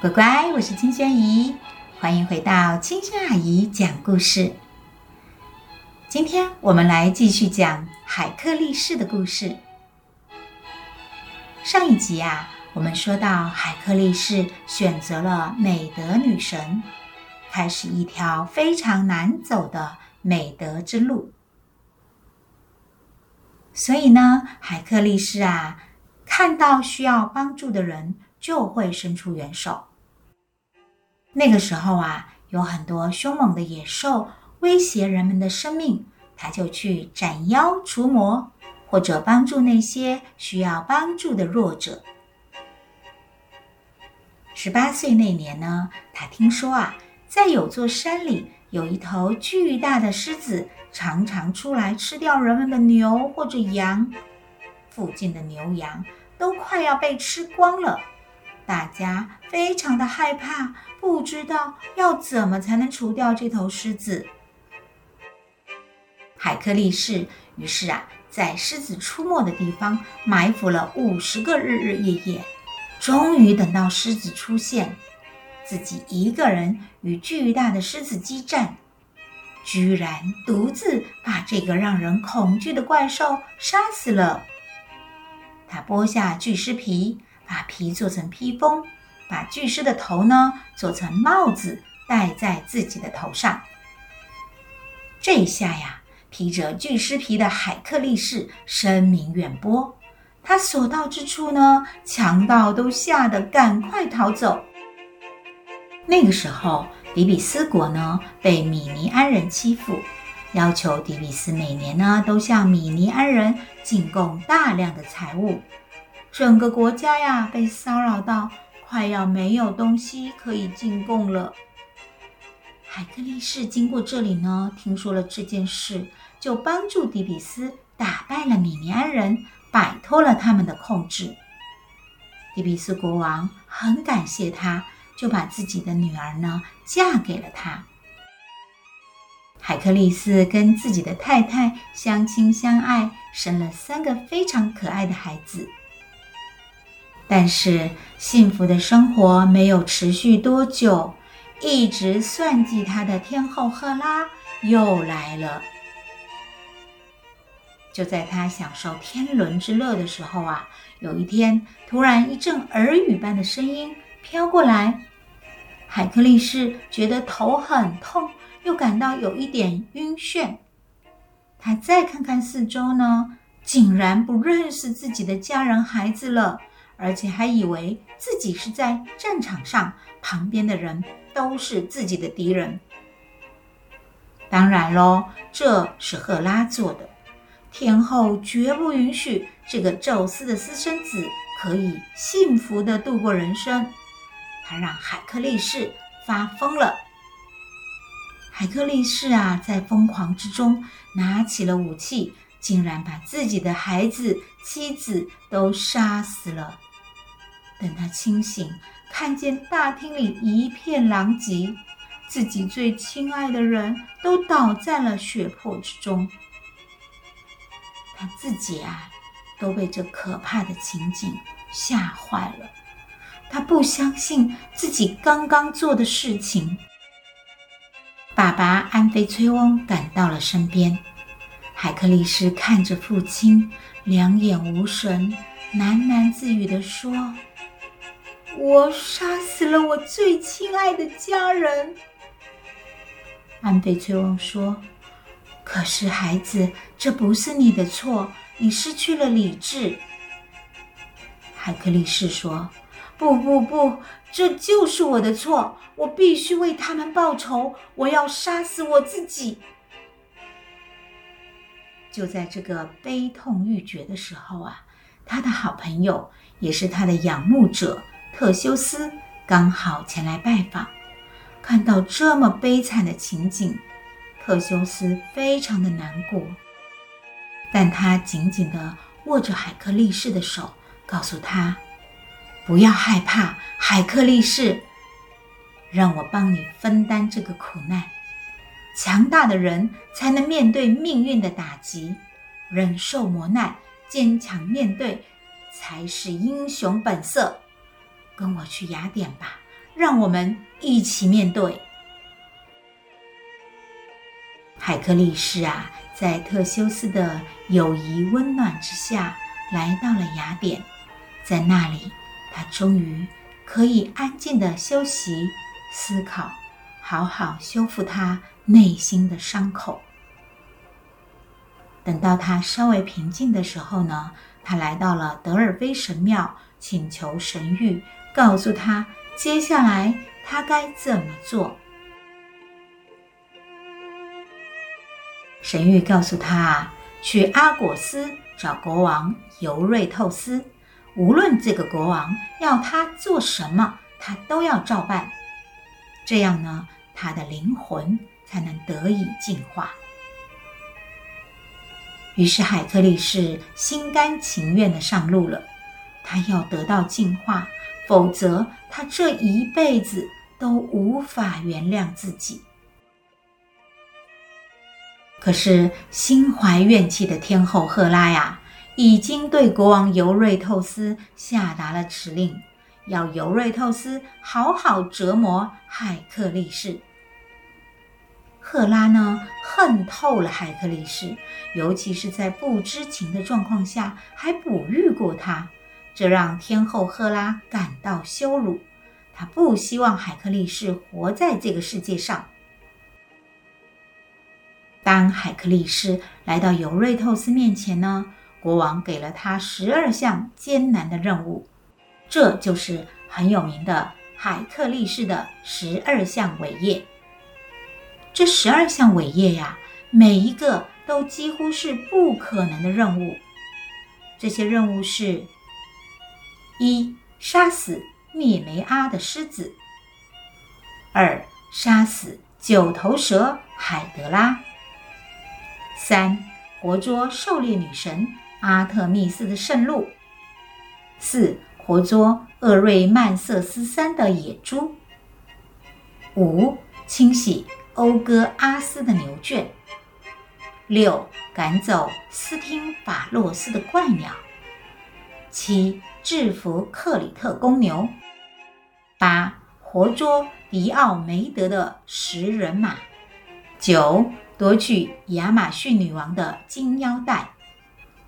乖乖，我是青萱姨，欢迎回到金轩阿姨讲故事。今天我们来继续讲海克力士的故事。上一集啊，我们说到海克力士选择了美德女神，开始一条非常难走的美德之路。所以呢，海克力士啊，看到需要帮助的人，就会伸出援手。那个时候啊，有很多凶猛的野兽威胁人们的生命，他就去斩妖除魔，或者帮助那些需要帮助的弱者。十八岁那年呢，他听说啊，在有座山里有一头巨大的狮子，常常出来吃掉人们的牛或者羊，附近的牛羊都快要被吃光了。大家非常的害怕，不知道要怎么才能除掉这头狮子。海克力士于是啊，在狮子出没的地方埋伏了五十个日日夜夜，终于等到狮子出现，自己一个人与巨大的狮子激战，居然独自把这个让人恐惧的怪兽杀死了。他剥下巨狮皮。把皮做成披风，把巨狮的头呢做成帽子戴在自己的头上。这一下呀，披着巨狮皮的海克力士声名远播，他所到之处呢，强盗都吓得赶快逃走。那个时候，底比斯国呢被米尼安人欺负，要求底比斯每年呢都向米尼安人进贡大量的财物。整个国家呀，被骚扰到快要没有东西可以进贡了。海克力士经过这里呢，听说了这件事，就帮助底比斯打败了米尼安人，摆脱了他们的控制。底比斯国王很感谢他，就把自己的女儿呢嫁给了他。海克力士跟自己的太太相亲相爱，生了三个非常可爱的孩子。但是幸福的生活没有持续多久，一直算计他的天后赫拉又来了。就在他享受天伦之乐的时候啊，有一天突然一阵耳语般的声音飘过来，海克力士觉得头很痛，又感到有一点晕眩。他再看看四周呢，竟然不认识自己的家人孩子了。而且还以为自己是在战场上，旁边的人都是自己的敌人。当然喽，这是赫拉做的。天后绝不允许这个宙斯的私生子可以幸福的度过人生。他让海克力士发疯了。海克力士啊，在疯狂之中拿起了武器，竟然把自己的孩子、妻子都杀死了。等他清醒，看见大厅里一片狼藉，自己最亲爱的人都倒在了血泊之中，他自己啊，都被这可怕的情景吓坏了。他不相信自己刚刚做的事情。爸爸安菲崔翁赶到了身边，海克力斯看着父亲，两眼无神，喃喃自语地说。我杀死了我最亲爱的家人。安倍崔翁说：“可是孩子，这不是你的错，你失去了理智。”海克力士说：“不不不，这就是我的错，我必须为他们报仇，我要杀死我自己。”就在这个悲痛欲绝的时候啊，他的好朋友，也是他的仰慕者。特修斯刚好前来拜访，看到这么悲惨的情景，特修斯非常的难过。但他紧紧地握着海克力士的手，告诉他：“不要害怕，海克力士，让我帮你分担这个苦难。强大的人才能面对命运的打击，忍受磨难，坚强面对，才是英雄本色。”跟我去雅典吧，让我们一起面对。”海克力士啊，在特修斯的友谊温暖之下，来到了雅典，在那里，他终于可以安静地休息、思考，好好修复他内心的伤口。等到他稍微平静的时候呢，他来到了德尔菲神庙，请求神谕，告诉他接下来他该怎么做。神谕告诉他，去阿果斯找国王尤瑞透斯，无论这个国王要他做什么，他都要照办。这样呢，他的灵魂才能得以净化。于是海克力士心甘情愿的上路了。他要得到净化，否则他这一辈子都无法原谅自己。可是心怀怨气的天后赫拉呀，已经对国王尤瑞透斯下达了指令，要尤瑞透斯好好折磨海克力士。赫拉呢，恨透了海克力士，尤其是在不知情的状况下还哺育过他，这让天后赫拉感到羞辱。她不希望海克力士活在这个世界上。当海克力士来到尤瑞透斯面前呢，国王给了他十二项艰难的任务，这就是很有名的海克力士的十二项伟业。这十二项伟业呀，每一个都几乎是不可能的任务。这些任务是：一、杀死灭梅阿的狮子；二、杀死九头蛇海德拉。三、活捉狩猎女神阿特密斯的圣鹿；四、活捉厄瑞曼瑟斯山的野猪；五、清洗欧哥阿斯的牛圈；六、赶走斯汀法洛斯的怪鸟；七、制服克里特公牛；八、活捉迪奥梅德的食人马；九、夺取亚马逊女王的金腰带，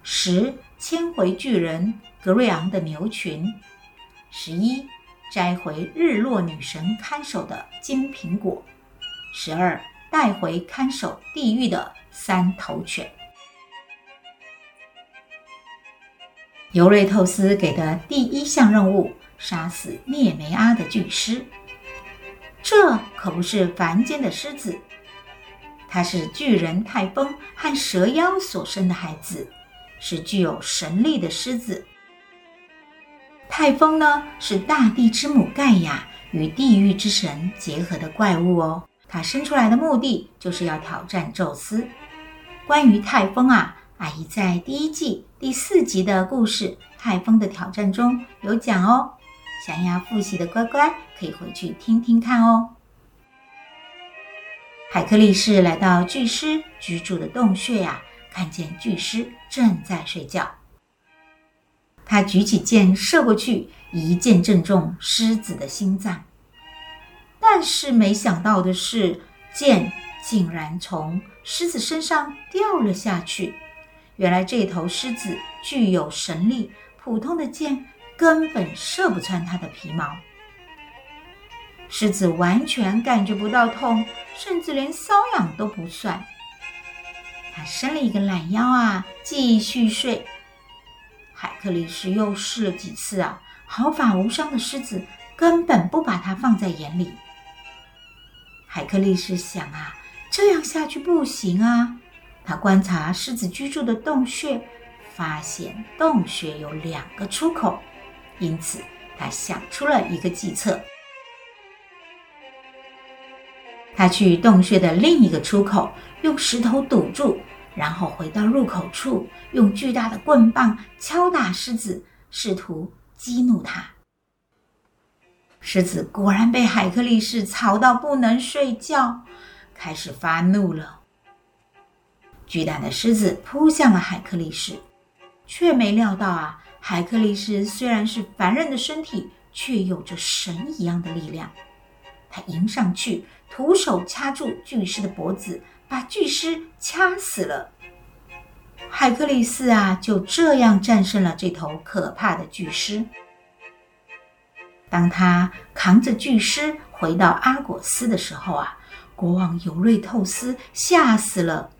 十牵回巨人格瑞昂的牛群，十一摘回日落女神看守的金苹果，十二带回看守地狱的三头犬。尤瑞透斯给的第一项任务：杀死涅梅阿的巨狮，这可不是凡间的狮子。它是巨人泰丰和蛇妖所生的孩子，是具有神力的狮子。泰丰呢，是大地之母盖亚与地狱之神结合的怪物哦。他生出来的目的就是要挑战宙斯。关于泰丰啊，阿姨在第一季第四集的故事《泰丰的挑战》中有讲哦。想要复习的乖乖可以回去听听看哦。海克力士来到巨狮居住的洞穴呀，看见巨狮正在睡觉。他举起箭射过去，一箭正中狮子的心脏。但是没想到的是，箭竟然从狮子身上掉了下去。原来这头狮子具有神力，普通的箭根本射不穿它的皮毛。狮子完全感觉不到痛，甚至连瘙痒都不算。它伸了一个懒腰啊，继续睡。海克力士又试了几次啊，毫发无伤的狮子根本不把它放在眼里。海克力士想啊，这样下去不行啊。他观察狮子居住的洞穴，发现洞穴有两个出口，因此他想出了一个计策。他去洞穴的另一个出口，用石头堵住，然后回到入口处，用巨大的棍棒敲打狮子，试图激怒它。狮子果然被海克力士吵到不能睡觉，开始发怒了。巨大的狮子扑向了海克力士，却没料到啊，海克力士虽然是凡人的身体，却有着神一样的力量。他迎上去，徒手掐住巨狮的脖子，把巨狮掐死了。海克力斯啊，就这样战胜了这头可怕的巨狮。当他扛着巨狮回到阿果斯的时候啊，国王尤瑞透斯吓死了，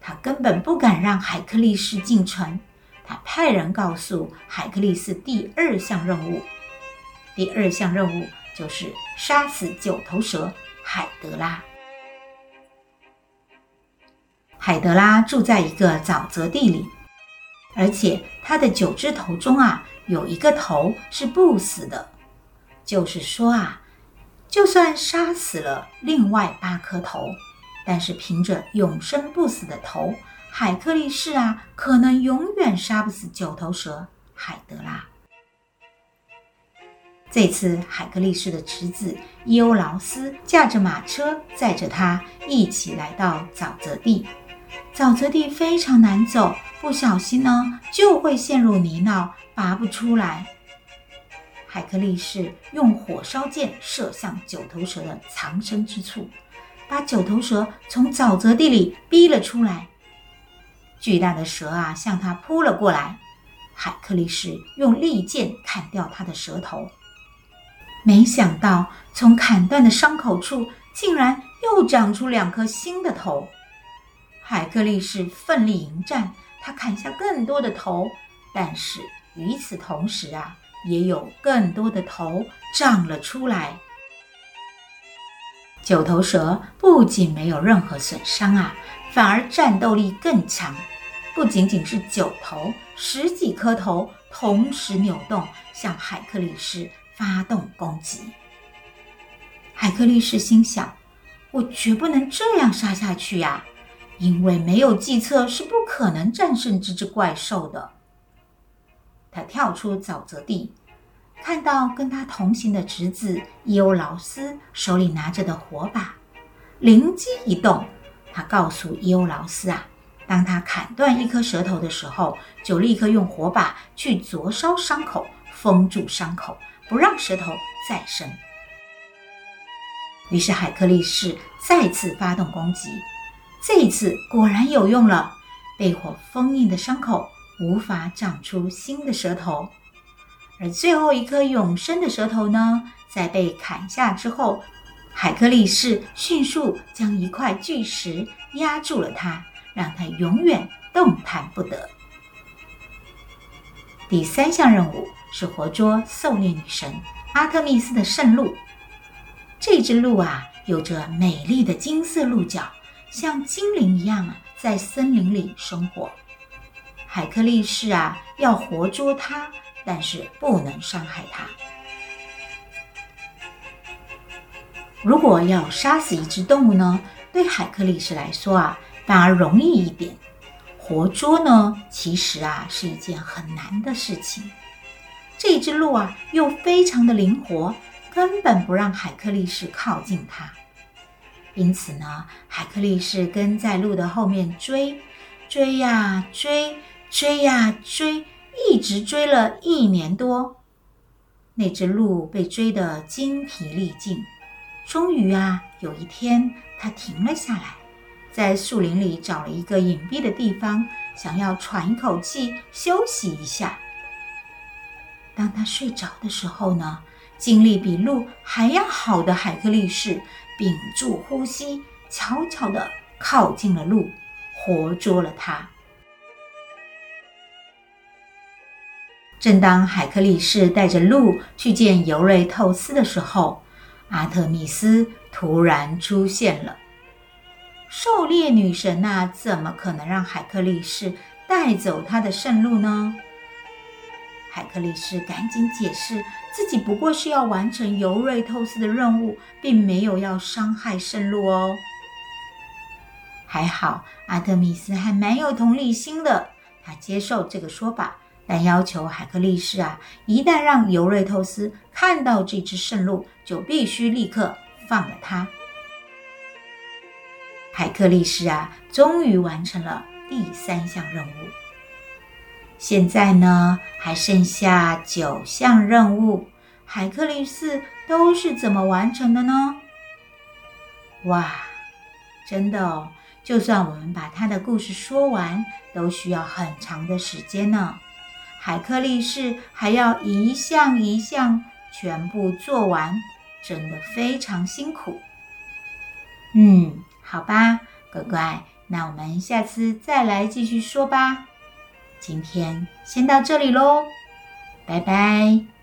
他根本不敢让海克力士进城。他派人告诉海克力斯第二项任务，第二项任务就是杀死九头蛇海德拉。海德拉住在一个沼泽地里，而且他的九只头中啊，有一个头是不死的。就是说啊，就算杀死了另外八颗头，但是凭着永生不死的头，海克力士啊，可能永远杀不死九头蛇海德拉。这次海克力士的侄子伊欧劳斯驾着马车，载着他一起来到沼泽地。沼泽地非常难走，不小心呢，就会陷入泥淖，拔不出来。海克力士用火烧箭射向九头蛇的藏身之处，把九头蛇从沼泽地里逼了出来。巨大的蛇啊，向他扑了过来。海克力士用利剑砍掉他的蛇头，没想到从砍断的伤口处竟然又长出两颗新的头。海克力士奋力迎战，他砍下更多的头，但是与此同时啊。也有更多的头长了出来。九头蛇不仅没有任何损伤啊，反而战斗力更强。不仅仅是九头，十几颗头同时扭动，向海克力士发动攻击。海克力士心想：我绝不能这样杀下去呀，因为没有计策是不可能战胜这只怪兽的。他跳出沼泽地，看到跟他同行的侄子伊欧劳斯手里拿着的火把，灵机一动，他告诉伊欧劳斯啊，当他砍断一颗舌头的时候，就立刻用火把去灼烧伤口，封住伤口，不让舌头再生。于是海克力士再次发动攻击，这一次果然有用了，被火封印的伤口。无法长出新的舌头，而最后一颗永生的舌头呢，在被砍下之后，海克力士迅速将一块巨石压住了它，让它永远动弹不得。第三项任务是活捉狩猎女神阿特密斯的圣鹿。这只鹿啊，有着美丽的金色鹿角，像精灵一样在森林里生活。海克力士啊，要活捉它，但是不能伤害它。如果要杀死一只动物呢，对海克力士来说啊，反而容易一点。活捉呢，其实啊是一件很难的事情。这只鹿啊，又非常的灵活，根本不让海克力士靠近它。因此呢，海克力士跟在鹿的后面追，追呀追。追呀追，一直追了一年多，那只鹿被追得精疲力尽。终于啊，有一天，它停了下来，在树林里找了一个隐蔽的地方，想要喘一口气，休息一下。当它睡着的时候呢，精力比鹿还要好的海克力士屏住呼吸，悄悄地靠近了鹿，活捉了它。正当海克力士带着鹿去见尤瑞透斯的时候，阿特密斯突然出现了。狩猎女神呐，怎么可能让海克力士带走她的圣鹿呢？海克力士赶紧解释，自己不过是要完成尤瑞透斯的任务，并没有要伤害圣鹿哦。还好，阿特密斯还蛮有同理心的，他接受这个说法。但要求海克力士啊，一旦让尤瑞透斯看到这只圣鹿，就必须立刻放了他。海克力士啊，终于完成了第三项任务。现在呢，还剩下九项任务，海克力士都是怎么完成的呢？哇，真的哦，就算我们把他的故事说完，都需要很长的时间呢。海克力士还要一项一项全部做完，真的非常辛苦。嗯，好吧，乖乖，那我们下次再来继续说吧。今天先到这里喽，拜拜。